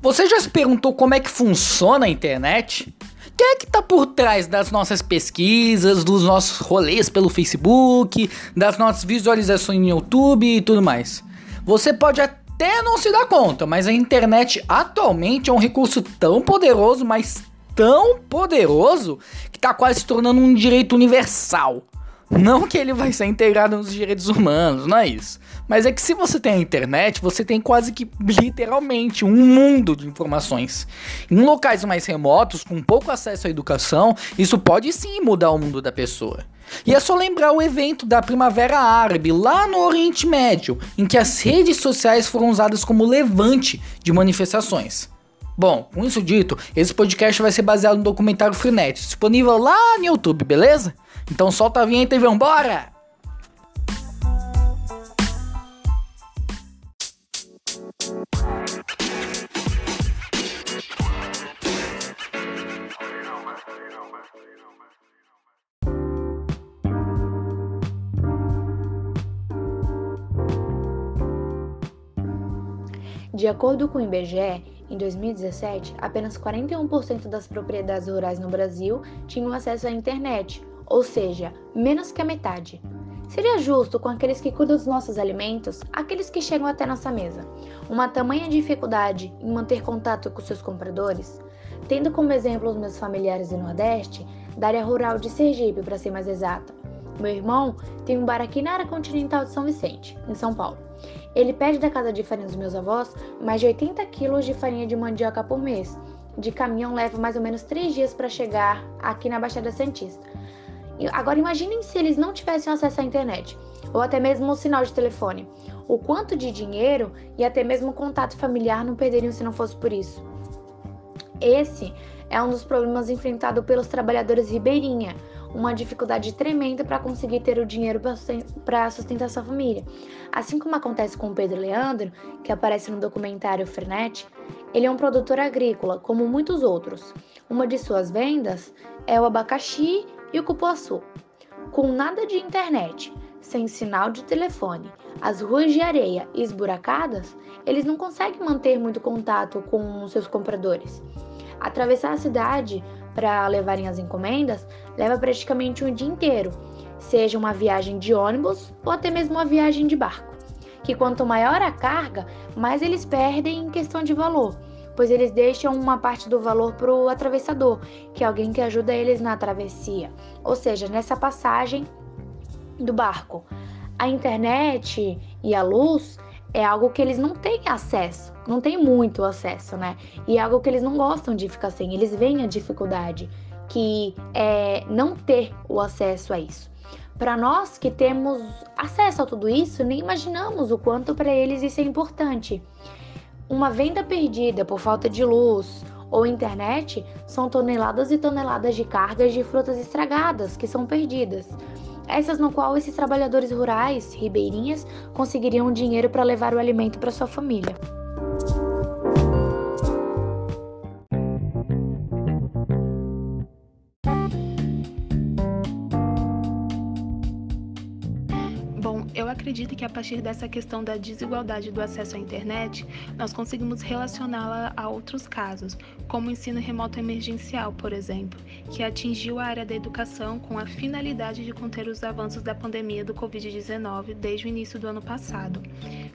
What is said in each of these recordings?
Você já se perguntou como é que funciona a internet? Quem é que tá por trás das nossas pesquisas, dos nossos rolês pelo Facebook, das nossas visualizações no YouTube e tudo mais? Você pode até não se dar conta, mas a internet atualmente é um recurso tão poderoso, mas tão poderoso, que tá quase se tornando um direito universal. Não que ele vai ser integrado nos direitos humanos, não é isso. Mas é que se você tem a internet, você tem quase que literalmente um mundo de informações. Em locais mais remotos, com pouco acesso à educação, isso pode sim mudar o mundo da pessoa. E é só lembrar o evento da Primavera Árabe lá no Oriente Médio, em que as redes sociais foram usadas como levante de manifestações. Bom, com isso dito, esse podcast vai ser baseado no documentário Freenet, disponível lá no YouTube, beleza? Então solta a vinheta e vambora! De acordo com o IBGE, em 2017, apenas 41% das propriedades rurais no Brasil tinham acesso à internet, ou seja, menos que a metade. Seria justo com aqueles que cuidam dos nossos alimentos, aqueles que chegam até nossa mesa, uma tamanha dificuldade em manter contato com seus compradores? Tendo como exemplo os meus familiares do Nordeste, da área rural de Sergipe, para ser mais exata. Meu irmão tem um bar aqui na área continental de São Vicente, em São Paulo. Ele pede da casa de farinha dos meus avós mais de 80 quilos de farinha de mandioca por mês. De caminhão leva mais ou menos 3 dias para chegar aqui na Baixada Santista. Agora imaginem se eles não tivessem acesso à internet, ou até mesmo o sinal de telefone. O quanto de dinheiro e até mesmo contato familiar não perderiam se não fosse por isso. Esse é um dos problemas enfrentados pelos trabalhadores ribeirinha, uma dificuldade tremenda para conseguir ter o dinheiro para sustentar sua família. Assim como acontece com o Pedro Leandro, que aparece no documentário Frenet, ele é um produtor agrícola, como muitos outros. Uma de suas vendas é o abacaxi e o cupuaçu. Com nada de internet, sem sinal de telefone, as ruas de areia esburacadas, eles não conseguem manter muito contato com seus compradores. Atravessar a cidade para levarem as encomendas leva praticamente um dia inteiro, seja uma viagem de ônibus ou até mesmo uma viagem de barco. Que quanto maior a carga, mais eles perdem em questão de valor pois eles deixam uma parte do valor para o atravessador, que é alguém que ajuda eles na travessia, ou seja, nessa passagem do barco. A internet e a luz é algo que eles não têm acesso, não têm muito acesso, né? E é algo que eles não gostam de ficar sem, eles veem a dificuldade que é não ter o acesso a isso. Para nós que temos acesso a tudo isso, nem imaginamos o quanto para eles isso é importante. Uma venda perdida por falta de luz ou internet são toneladas e toneladas de cargas de frutas estragadas que são perdidas. Essas no qual esses trabalhadores rurais, ribeirinhas, conseguiriam dinheiro para levar o alimento para sua família. Acredito que a partir dessa questão da desigualdade do acesso à internet, nós conseguimos relacioná-la a outros casos, como o ensino remoto emergencial, por exemplo, que atingiu a área da educação com a finalidade de conter os avanços da pandemia do Covid-19 desde o início do ano passado.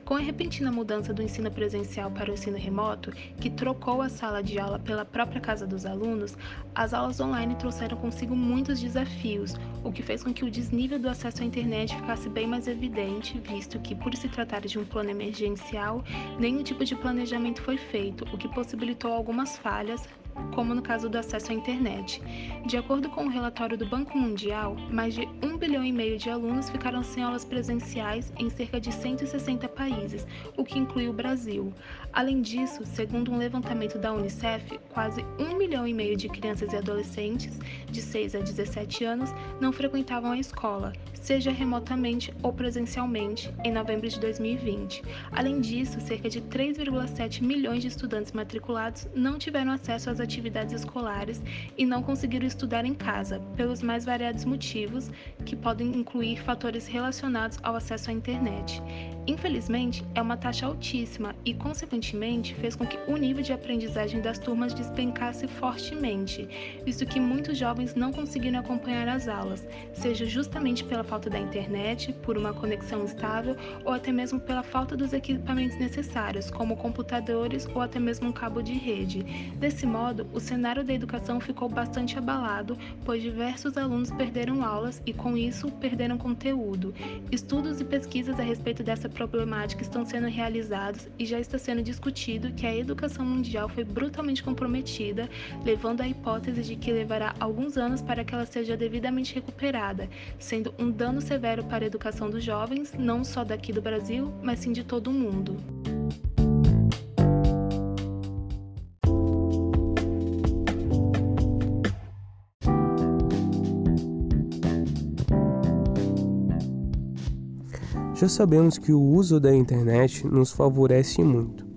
Com a repentina mudança do ensino presencial para o ensino remoto, que trocou a sala de aula pela própria casa dos alunos, as aulas online trouxeram consigo muitos desafios, o que fez com que o desnível do acesso à internet ficasse bem mais evidente visto que, por se tratar de um plano emergencial, nenhum tipo de planejamento foi feito, o que possibilitou algumas falhas, como no caso do acesso à internet. De acordo com o relatório do Banco Mundial, mais de 1 bilhão e meio de alunos ficaram sem aulas presenciais em cerca de 160 países, o que inclui o Brasil. Além disso, segundo um levantamento da Unicef, quase 1 milhão e meio de crianças e adolescentes de 6 a 17 anos não frequentavam a escola, seja remotamente ou presencialmente, em novembro de 2020. Além disso, cerca de 3,7 milhões de estudantes matriculados não tiveram acesso às atividades escolares e não conseguiram estudar em casa, pelos mais variados motivos, que podem incluir fatores relacionados ao acesso à internet. Infelizmente, é uma taxa altíssima e, consequentemente, fez com que o nível de aprendizagem das turmas despencasse fortemente, visto que muitos jovens não conseguiram acompanhar as aulas, seja justamente pela falta da internet, por uma conexão estável ou até mesmo pela falta dos equipamentos necessários, como computadores ou até mesmo um cabo de rede. Desse modo, o cenário da educação ficou bastante abalado, pois diversos alunos perderam aulas e, com isso, perderam conteúdo. Estudos e pesquisas a respeito dessa problemática estão sendo realizados e já está sendo discutido que a educação mundial foi brutalmente comprometida, levando à hipótese de que levará alguns anos para que ela seja devidamente recuperada, sendo um dano severo para a educação dos jovens, não só daqui do Brasil, mas sim de todo o mundo. Já sabemos que o uso da internet nos favorece muito.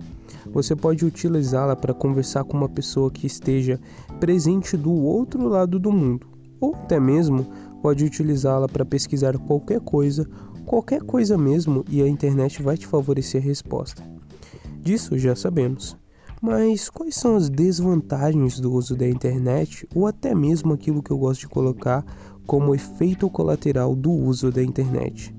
Você pode utilizá-la para conversar com uma pessoa que esteja presente do outro lado do mundo, ou até mesmo pode utilizá-la para pesquisar qualquer coisa, qualquer coisa mesmo, e a internet vai te favorecer a resposta. Disso já sabemos. Mas quais são as desvantagens do uso da internet, ou até mesmo aquilo que eu gosto de colocar como efeito colateral do uso da internet?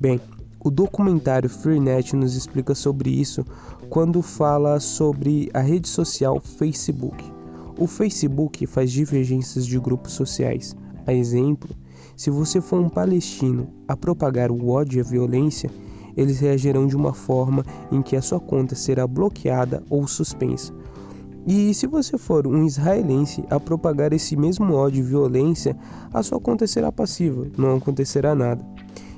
Bem, o documentário Freenet nos explica sobre isso quando fala sobre a rede social Facebook. O Facebook faz divergências de grupos sociais. A exemplo, se você for um palestino a propagar o ódio e a violência, eles reagirão de uma forma em que a sua conta será bloqueada ou suspensa. E se você for um israelense a propagar esse mesmo ódio e violência, a sua conta será passiva, não acontecerá nada.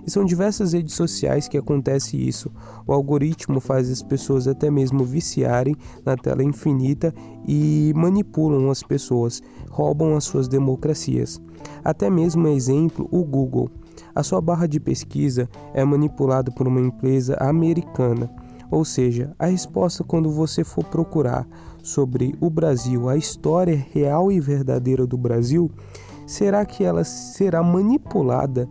E são diversas redes sociais que acontece isso. O algoritmo faz as pessoas até mesmo viciarem na tela infinita e manipulam as pessoas, roubam as suas democracias. Até mesmo exemplo, o Google. A sua barra de pesquisa é manipulada por uma empresa americana. Ou seja, a resposta quando você for procurar sobre o Brasil, a história real e verdadeira do Brasil, será que ela será manipulada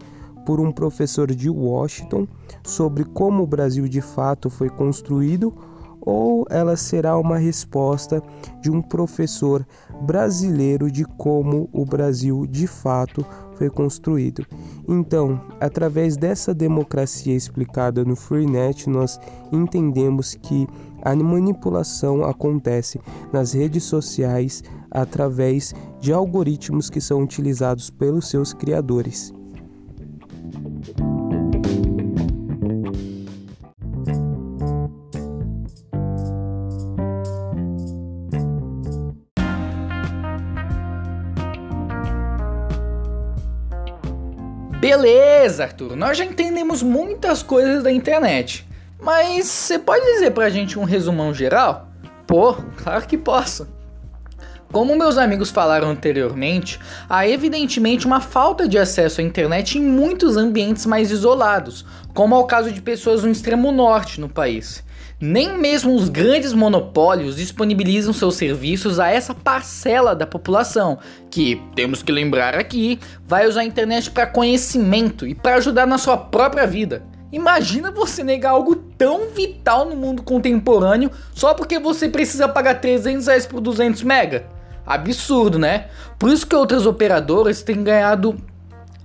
por um professor de Washington sobre como o Brasil de fato foi construído ou ela será uma resposta de um professor brasileiro de como o Brasil de fato foi construído. Então, através dessa democracia explicada no Freenet, nós entendemos que a manipulação acontece nas redes sociais através de algoritmos que são utilizados pelos seus criadores. Beleza, Arthur, nós já entendemos muitas coisas da internet. Mas você pode dizer pra gente um resumão geral? Pô, claro que posso. Como meus amigos falaram anteriormente, há evidentemente uma falta de acesso à internet em muitos ambientes mais isolados, como é o caso de pessoas no extremo norte no país. Nem mesmo os grandes monopólios disponibilizam seus serviços a essa parcela da população, que, temos que lembrar aqui, vai usar a internet para conhecimento e para ajudar na sua própria vida. Imagina você negar algo tão vital no mundo contemporâneo só porque você precisa pagar 300 reais por 200 mega. Absurdo, né? Por isso que outras operadoras têm ganhado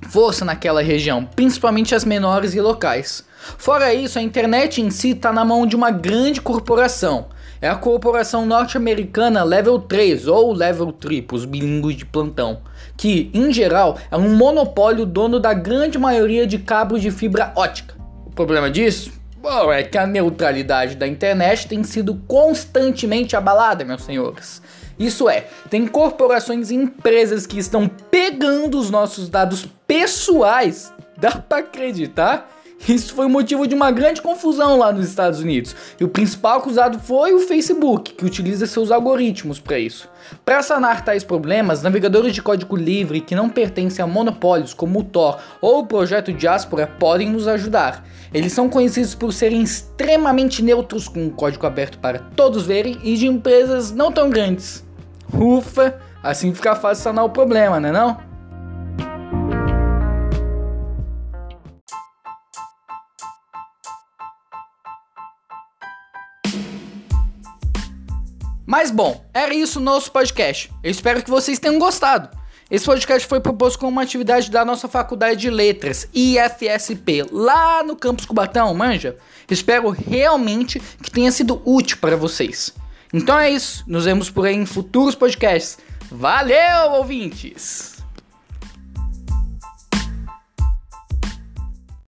força naquela região, principalmente as menores e locais. Fora isso, a internet em si está na mão de uma grande corporação. É a corporação norte-americana Level 3 ou Level 3, os bilíngues de plantão, que, em geral, é um monopólio dono da grande maioria de cabos de fibra ótica. O problema disso? Bom, é que a neutralidade da internet tem sido constantemente abalada, meus senhores. Isso é, tem corporações e empresas que estão pegando os nossos dados pessoais. Dá para acreditar? Isso foi motivo de uma grande confusão lá nos Estados Unidos. E o principal acusado foi o Facebook, que utiliza seus algoritmos para isso. Para sanar tais problemas, navegadores de código livre que não pertencem a monopólios como o Tor ou o projeto Diaspora podem nos ajudar. Eles são conhecidos por serem extremamente neutros, com um código aberto para todos verem e de empresas não tão grandes. Ufa, assim fica fácil sanar o problema, né não? Mas bom, era isso o nosso podcast. Eu espero que vocês tenham gostado. Esse podcast foi proposto como uma atividade da nossa Faculdade de Letras, IFSP, lá no Campus Cubatão, manja? Espero realmente que tenha sido útil para vocês. Então é isso, nos vemos por aí em futuros podcasts. Valeu, ouvintes!